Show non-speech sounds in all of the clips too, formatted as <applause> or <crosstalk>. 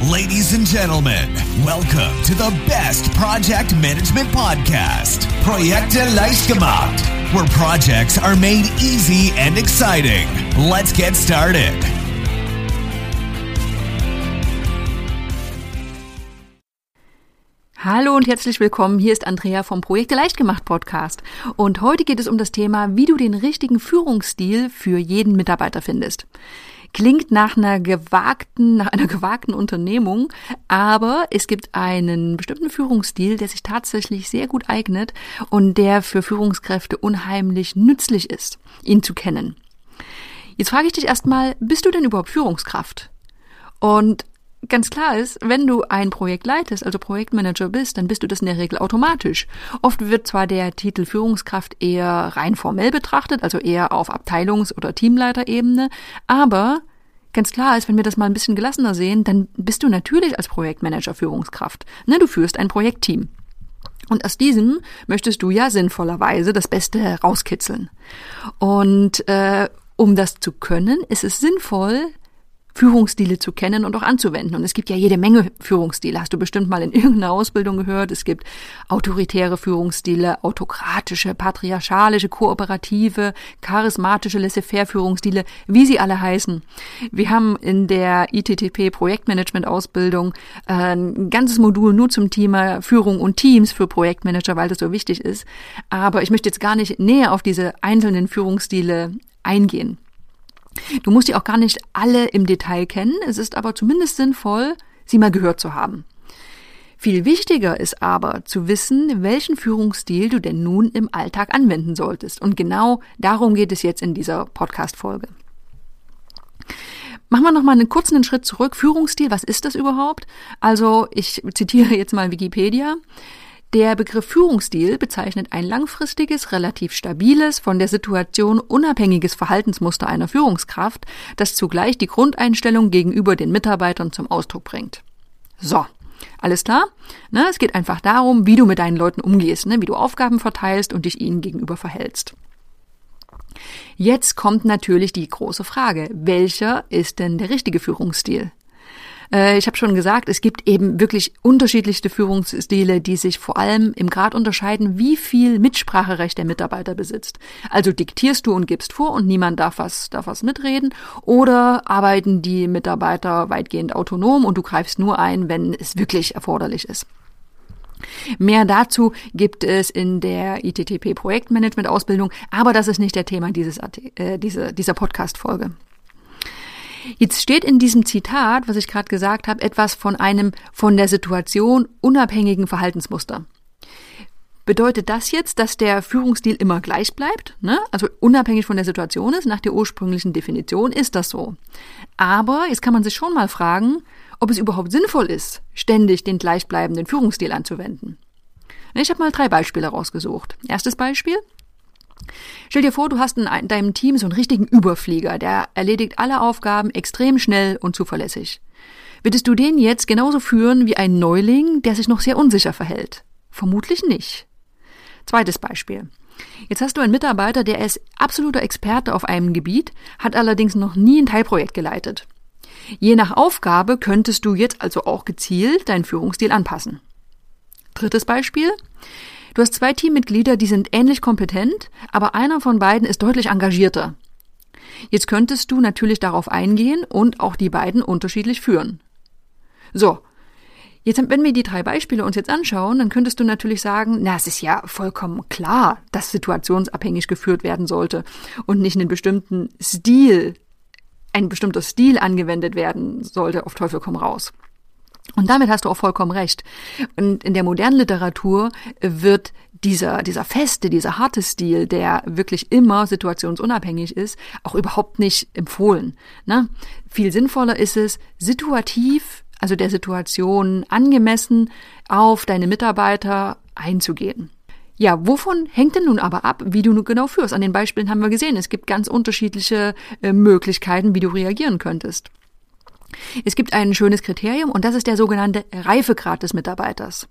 Ladies and gentlemen, welcome to the best project management podcast, Projekte leicht gemacht, where projects are made easy and exciting. Let's get started. Hallo und herzlich willkommen. Hier ist Andrea vom Projekte leicht gemacht Podcast. Und heute geht es um das Thema, wie du den richtigen Führungsstil für jeden Mitarbeiter findest. Klingt nach einer gewagten, nach einer gewagten Unternehmung, aber es gibt einen bestimmten Führungsstil, der sich tatsächlich sehr gut eignet und der für Führungskräfte unheimlich nützlich ist, ihn zu kennen. Jetzt frage ich dich erstmal, bist du denn überhaupt Führungskraft? Und ganz klar ist, wenn du ein Projekt leitest, also Projektmanager bist, dann bist du das in der Regel automatisch. Oft wird zwar der Titel Führungskraft eher rein formell betrachtet, also eher auf Abteilungs- oder Teamleiterebene, aber ganz klar ist, wenn wir das mal ein bisschen gelassener sehen, dann bist du natürlich als Projektmanager Führungskraft. Ne, du führst ein Projektteam. Und aus diesem möchtest du ja sinnvollerweise das Beste herauskitzeln. Und äh, um das zu können, ist es sinnvoll, Führungsstile zu kennen und auch anzuwenden. Und es gibt ja jede Menge Führungsstile. Hast du bestimmt mal in irgendeiner Ausbildung gehört. Es gibt autoritäre Führungsstile, autokratische, patriarchalische, kooperative, charismatische, laissez-faire Führungsstile, wie sie alle heißen. Wir haben in der ITTP Projektmanagement Ausbildung äh, ein ganzes Modul nur zum Thema Führung und Teams für Projektmanager, weil das so wichtig ist. Aber ich möchte jetzt gar nicht näher auf diese einzelnen Führungsstile eingehen. Du musst die auch gar nicht alle im Detail kennen, es ist aber zumindest sinnvoll, sie mal gehört zu haben. Viel wichtiger ist aber zu wissen, welchen Führungsstil du denn nun im Alltag anwenden solltest. Und genau darum geht es jetzt in dieser Podcast-Folge. Machen wir noch mal einen kurzen Schritt zurück. Führungsstil, was ist das überhaupt? Also, ich zitiere jetzt mal Wikipedia. Der Begriff Führungsstil bezeichnet ein langfristiges, relativ stabiles, von der Situation unabhängiges Verhaltensmuster einer Führungskraft, das zugleich die Grundeinstellung gegenüber den Mitarbeitern zum Ausdruck bringt. So, alles klar? Ne, es geht einfach darum, wie du mit deinen Leuten umgehst, ne, wie du Aufgaben verteilst und dich ihnen gegenüber verhältst. Jetzt kommt natürlich die große Frage, welcher ist denn der richtige Führungsstil? Äh, ich habe schon gesagt, es gibt eben wirklich unterschiedlichste Führungsstile, die sich vor allem im Grad unterscheiden, wie viel Mitspracherecht der Mitarbeiter besitzt. Also diktierst du und gibst vor und niemand darf was, darf was mitreden oder arbeiten die Mitarbeiter weitgehend autonom und du greifst nur ein, wenn es wirklich erforderlich ist. Mehr dazu gibt es in der ITTP Projektmanagement Ausbildung, aber das ist nicht der Thema dieses, äh, diese, dieser Podcast-Folge. Jetzt steht in diesem Zitat, was ich gerade gesagt habe, etwas von einem von der Situation unabhängigen Verhaltensmuster. Bedeutet das jetzt, dass der Führungsstil immer gleich bleibt? Ne? Also unabhängig von der Situation ist, nach der ursprünglichen Definition ist das so. Aber jetzt kann man sich schon mal fragen, ob es überhaupt sinnvoll ist, ständig den gleichbleibenden Führungsstil anzuwenden. Ich habe mal drei Beispiele rausgesucht. Erstes Beispiel. Stell dir vor, du hast in deinem Team so einen richtigen Überflieger, der erledigt alle Aufgaben extrem schnell und zuverlässig. Würdest du den jetzt genauso führen wie ein Neuling, der sich noch sehr unsicher verhält? Vermutlich nicht. Zweites Beispiel. Jetzt hast du einen Mitarbeiter, der ist absoluter Experte auf einem Gebiet, hat allerdings noch nie ein Teilprojekt geleitet. Je nach Aufgabe könntest du jetzt also auch gezielt deinen Führungsstil anpassen. Drittes Beispiel. Du hast zwei Teammitglieder, die sind ähnlich kompetent, aber einer von beiden ist deutlich engagierter. Jetzt könntest du natürlich darauf eingehen und auch die beiden unterschiedlich führen. So. Jetzt, wenn wir die drei Beispiele uns jetzt anschauen, dann könntest du natürlich sagen, na, es ist ja vollkommen klar, dass situationsabhängig geführt werden sollte und nicht einen bestimmten Stil, ein bestimmter Stil angewendet werden sollte, auf Teufel komm raus. Und damit hast du auch vollkommen recht. Und in der modernen Literatur wird dieser, dieser feste, dieser harte Stil, der wirklich immer situationsunabhängig ist, auch überhaupt nicht empfohlen. Ne? Viel sinnvoller ist es, situativ, also der Situation angemessen, auf deine Mitarbeiter einzugehen. Ja, wovon hängt denn nun aber ab, wie du genau führst? An den Beispielen haben wir gesehen, es gibt ganz unterschiedliche äh, Möglichkeiten, wie du reagieren könntest. Es gibt ein schönes Kriterium und das ist der sogenannte Reifegrad des Mitarbeiters.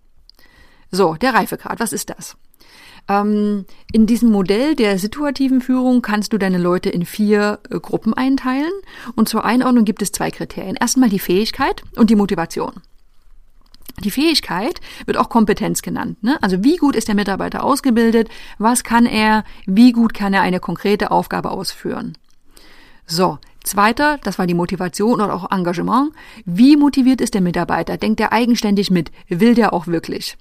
So, der Reifegrad, was ist das? Ähm, in diesem Modell der situativen Führung kannst du deine Leute in vier äh, Gruppen einteilen. Und zur Einordnung gibt es zwei Kriterien. Erstmal die Fähigkeit und die Motivation. Die Fähigkeit wird auch Kompetenz genannt. Ne? Also wie gut ist der Mitarbeiter ausgebildet? Was kann er? Wie gut kann er eine konkrete Aufgabe ausführen? So, zweiter, das war die Motivation oder auch Engagement. Wie motiviert ist der Mitarbeiter? Denkt er eigenständig mit? Will der auch wirklich?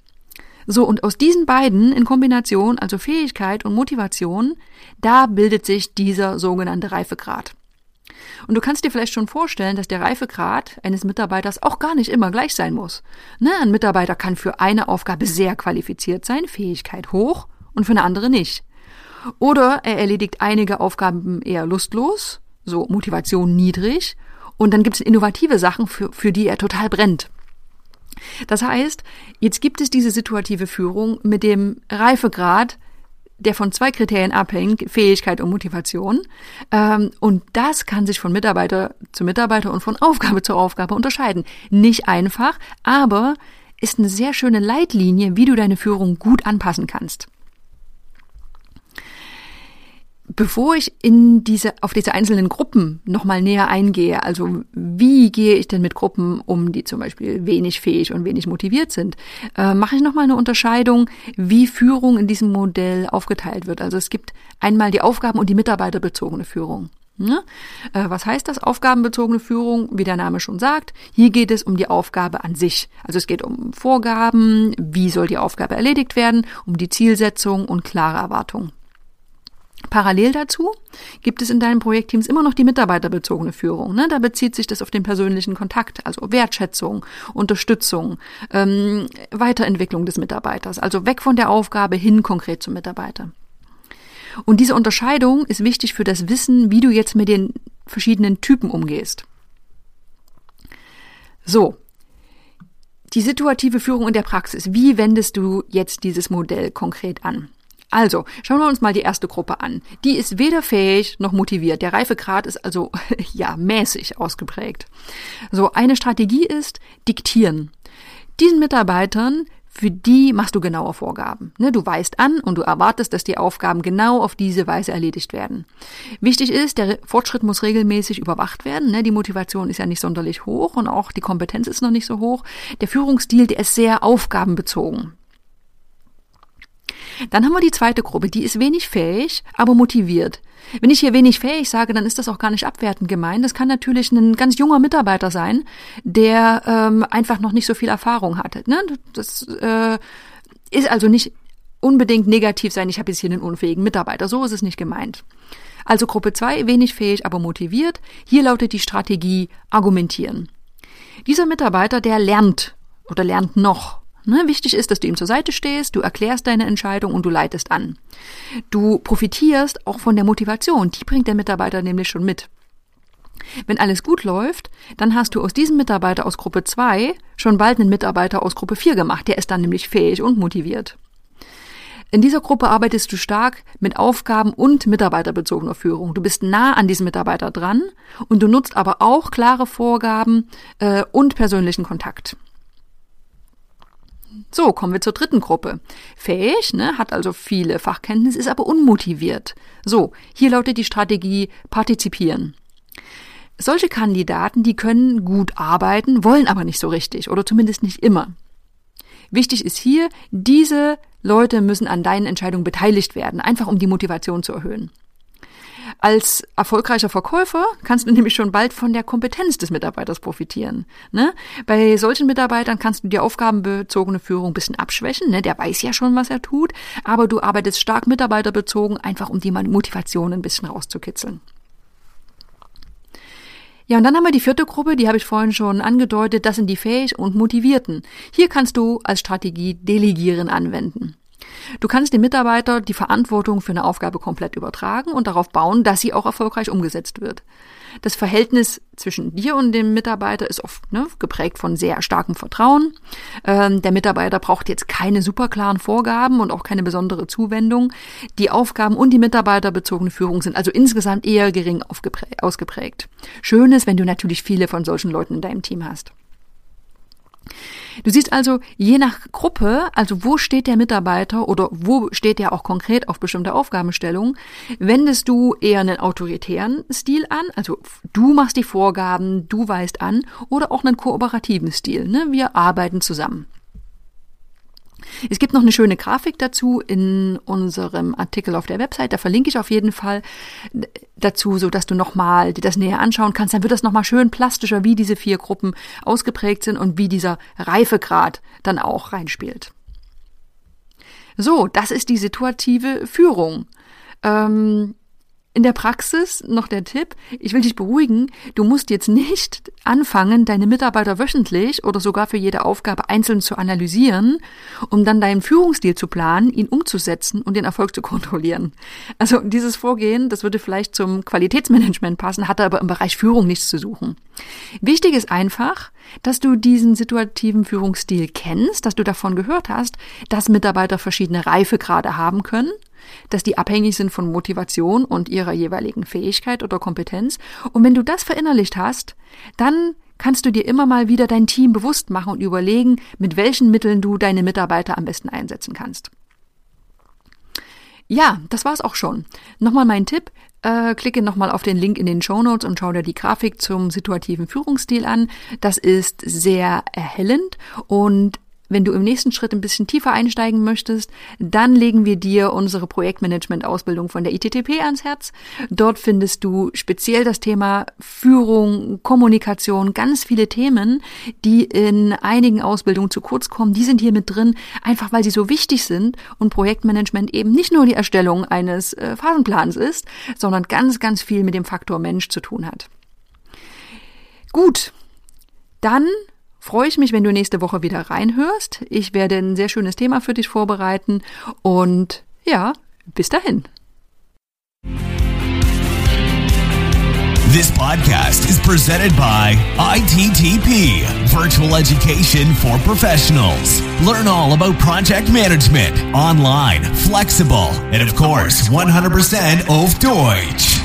So, und aus diesen beiden in Kombination, also Fähigkeit und Motivation, da bildet sich dieser sogenannte Reifegrad. Und du kannst dir vielleicht schon vorstellen, dass der Reifegrad eines Mitarbeiters auch gar nicht immer gleich sein muss. Ne? Ein Mitarbeiter kann für eine Aufgabe sehr qualifiziert sein, Fähigkeit hoch, und für eine andere nicht. Oder er erledigt einige Aufgaben eher lustlos, so Motivation niedrig, und dann gibt es innovative Sachen, für, für die er total brennt. Das heißt, jetzt gibt es diese situative Führung mit dem Reifegrad, der von zwei Kriterien abhängt, Fähigkeit und Motivation. Ähm, und das kann sich von Mitarbeiter zu Mitarbeiter und von Aufgabe zu Aufgabe unterscheiden. Nicht einfach, aber ist eine sehr schöne Leitlinie, wie du deine Führung gut anpassen kannst. Bevor ich in diese, auf diese einzelnen Gruppen nochmal näher eingehe, also wie gehe ich denn mit Gruppen um, die zum Beispiel wenig fähig und wenig motiviert sind, äh, mache ich nochmal eine Unterscheidung, wie Führung in diesem Modell aufgeteilt wird. Also es gibt einmal die Aufgaben- und die mitarbeiterbezogene Führung. Ne? Äh, was heißt das aufgabenbezogene Führung? Wie der Name schon sagt, hier geht es um die Aufgabe an sich. Also es geht um Vorgaben, wie soll die Aufgabe erledigt werden, um die Zielsetzung und klare Erwartungen. Parallel dazu gibt es in deinen Projektteams immer noch die mitarbeiterbezogene Führung. Ne? Da bezieht sich das auf den persönlichen Kontakt, also Wertschätzung, Unterstützung, ähm, Weiterentwicklung des Mitarbeiters, also weg von der Aufgabe hin konkret zum Mitarbeiter. Und diese Unterscheidung ist wichtig für das Wissen, wie du jetzt mit den verschiedenen Typen umgehst. So, die situative Führung in der Praxis. Wie wendest du jetzt dieses Modell konkret an? Also, schauen wir uns mal die erste Gruppe an. Die ist weder fähig noch motiviert. Der Reifegrad ist also, <laughs> ja, mäßig ausgeprägt. So, eine Strategie ist diktieren. Diesen Mitarbeitern für die machst du genaue Vorgaben. Ne, du weist an und du erwartest, dass die Aufgaben genau auf diese Weise erledigt werden. Wichtig ist, der Fortschritt muss regelmäßig überwacht werden. Ne, die Motivation ist ja nicht sonderlich hoch und auch die Kompetenz ist noch nicht so hoch. Der Führungsstil, der ist sehr aufgabenbezogen. Dann haben wir die zweite Gruppe, die ist wenig fähig, aber motiviert. Wenn ich hier wenig fähig sage, dann ist das auch gar nicht abwertend gemeint. Das kann natürlich ein ganz junger Mitarbeiter sein, der ähm, einfach noch nicht so viel Erfahrung hat. Ne? Das äh, ist also nicht unbedingt negativ sein, ich habe jetzt hier einen unfähigen Mitarbeiter. So ist es nicht gemeint. Also Gruppe 2, wenig fähig, aber motiviert. Hier lautet die Strategie argumentieren. Dieser Mitarbeiter, der lernt oder lernt noch. Ne, wichtig ist, dass du ihm zur Seite stehst, du erklärst deine Entscheidung und du leitest an. Du profitierst auch von der Motivation, die bringt der Mitarbeiter nämlich schon mit. Wenn alles gut läuft, dann hast du aus diesem Mitarbeiter aus Gruppe 2 schon bald einen Mitarbeiter aus Gruppe 4 gemacht, der ist dann nämlich fähig und motiviert. In dieser Gruppe arbeitest du stark mit Aufgaben und mitarbeiterbezogener Führung. Du bist nah an diesem Mitarbeiter dran und du nutzt aber auch klare Vorgaben äh, und persönlichen Kontakt. So, kommen wir zur dritten Gruppe. Fähig, ne, hat also viele Fachkenntnisse, ist aber unmotiviert. So, hier lautet die Strategie partizipieren. Solche Kandidaten, die können gut arbeiten, wollen aber nicht so richtig oder zumindest nicht immer. Wichtig ist hier, diese Leute müssen an deinen Entscheidungen beteiligt werden, einfach um die Motivation zu erhöhen. Als erfolgreicher Verkäufer kannst du <laughs> nämlich schon bald von der Kompetenz des Mitarbeiters profitieren. Ne? Bei solchen Mitarbeitern kannst du die aufgabenbezogene Führung ein bisschen abschwächen. Ne? Der weiß ja schon, was er tut, aber du arbeitest stark mitarbeiterbezogen, einfach um die Motivation ein bisschen rauszukitzeln. Ja, und dann haben wir die vierte Gruppe, die habe ich vorhin schon angedeutet, das sind die Fähig und Motivierten. Hier kannst du als Strategie Delegieren anwenden. Du kannst dem Mitarbeiter die Verantwortung für eine Aufgabe komplett übertragen und darauf bauen, dass sie auch erfolgreich umgesetzt wird. Das Verhältnis zwischen dir und dem Mitarbeiter ist oft ne, geprägt von sehr starkem Vertrauen. Ähm, der Mitarbeiter braucht jetzt keine superklaren Vorgaben und auch keine besondere Zuwendung. Die Aufgaben und die mitarbeiterbezogene Führung sind also insgesamt eher gering ausgeprägt. Schön ist, wenn du natürlich viele von solchen Leuten in deinem Team hast. Du siehst also, je nach Gruppe, also wo steht der Mitarbeiter oder wo steht er auch konkret auf bestimmte Aufgabenstellungen, wendest du eher einen autoritären Stil an, also du machst die Vorgaben, du weist an, oder auch einen kooperativen Stil, ne? wir arbeiten zusammen. Es gibt noch eine schöne Grafik dazu in unserem Artikel auf der Website. Da verlinke ich auf jeden Fall dazu, so dass du nochmal dir das näher anschauen kannst. Dann wird das nochmal schön plastischer, wie diese vier Gruppen ausgeprägt sind und wie dieser Reifegrad dann auch reinspielt. So, das ist die situative Führung. Ähm, in der Praxis noch der Tipp, ich will dich beruhigen, du musst jetzt nicht anfangen, deine Mitarbeiter wöchentlich oder sogar für jede Aufgabe einzeln zu analysieren, um dann deinen Führungsstil zu planen, ihn umzusetzen und den Erfolg zu kontrollieren. Also dieses Vorgehen, das würde vielleicht zum Qualitätsmanagement passen, hat aber im Bereich Führung nichts zu suchen. Wichtig ist einfach, dass du diesen situativen Führungsstil kennst, dass du davon gehört hast, dass Mitarbeiter verschiedene Reifegrade haben können dass die abhängig sind von Motivation und ihrer jeweiligen Fähigkeit oder Kompetenz. Und wenn du das verinnerlicht hast, dann kannst du dir immer mal wieder dein Team bewusst machen und überlegen, mit welchen Mitteln du deine Mitarbeiter am besten einsetzen kannst. Ja, das war's auch schon. Nochmal mein Tipp. Äh, klicke nochmal auf den Link in den Show Notes und schau dir die Grafik zum situativen Führungsstil an. Das ist sehr erhellend und wenn du im nächsten Schritt ein bisschen tiefer einsteigen möchtest, dann legen wir dir unsere Projektmanagement-Ausbildung von der ITTP ans Herz. Dort findest du speziell das Thema Führung, Kommunikation, ganz viele Themen, die in einigen Ausbildungen zu kurz kommen. Die sind hier mit drin, einfach weil sie so wichtig sind und Projektmanagement eben nicht nur die Erstellung eines äh, Phasenplans ist, sondern ganz, ganz viel mit dem Faktor Mensch zu tun hat. Gut, dann freue ich mich, wenn du nächste Woche wieder reinhörst. Ich werde ein sehr schönes Thema für dich vorbereiten und ja, bis dahin. This podcast is presented by ITTP, Virtual Education for Professionals. Learn all about project management, online, flexible, and of course, 100% auf Deutsch.